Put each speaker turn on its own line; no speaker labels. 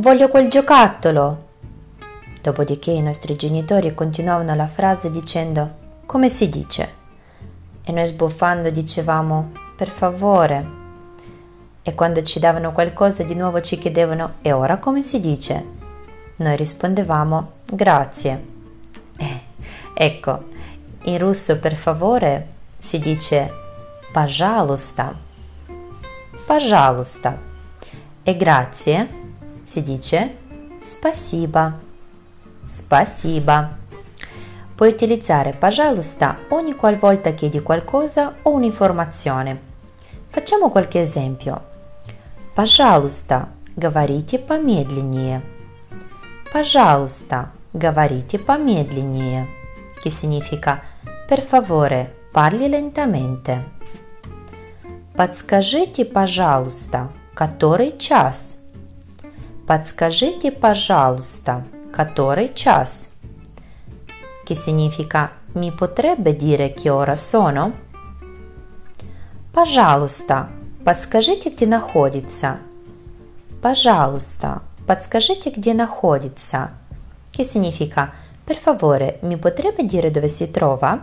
voglio quel giocattolo. Dopodiché i nostri genitori continuavano la frase dicendo come si dice? E noi sbuffando dicevamo per favore. E quando ci davano qualcosa di nuovo ci chiedevano e ora come si dice? Noi rispondevamo grazie. Eh, ecco, in russo per favore si dice пожалуйста. Пожалуйста. E grazie si dice spasiba. Spasiba. Puoi utilizzare пожалуйста ogni qualvolta chiedi qualcosa o un'informazione. Facciamo qualche esempio. Пожалуйста, говорите помедленнее. Пожалуйста, говорите помедленнее. Che significa per favore, parli lentamente. Подскажите, пожалуйста, который час? Подскажите, пожалуйста, который час? Che significa mi potrebbe dire che ora sono? Пожалуйста, подскажите, где находится. Пожалуйста, подскажите, где находится. Che significa per favore mi potrebbe dire dove si trova?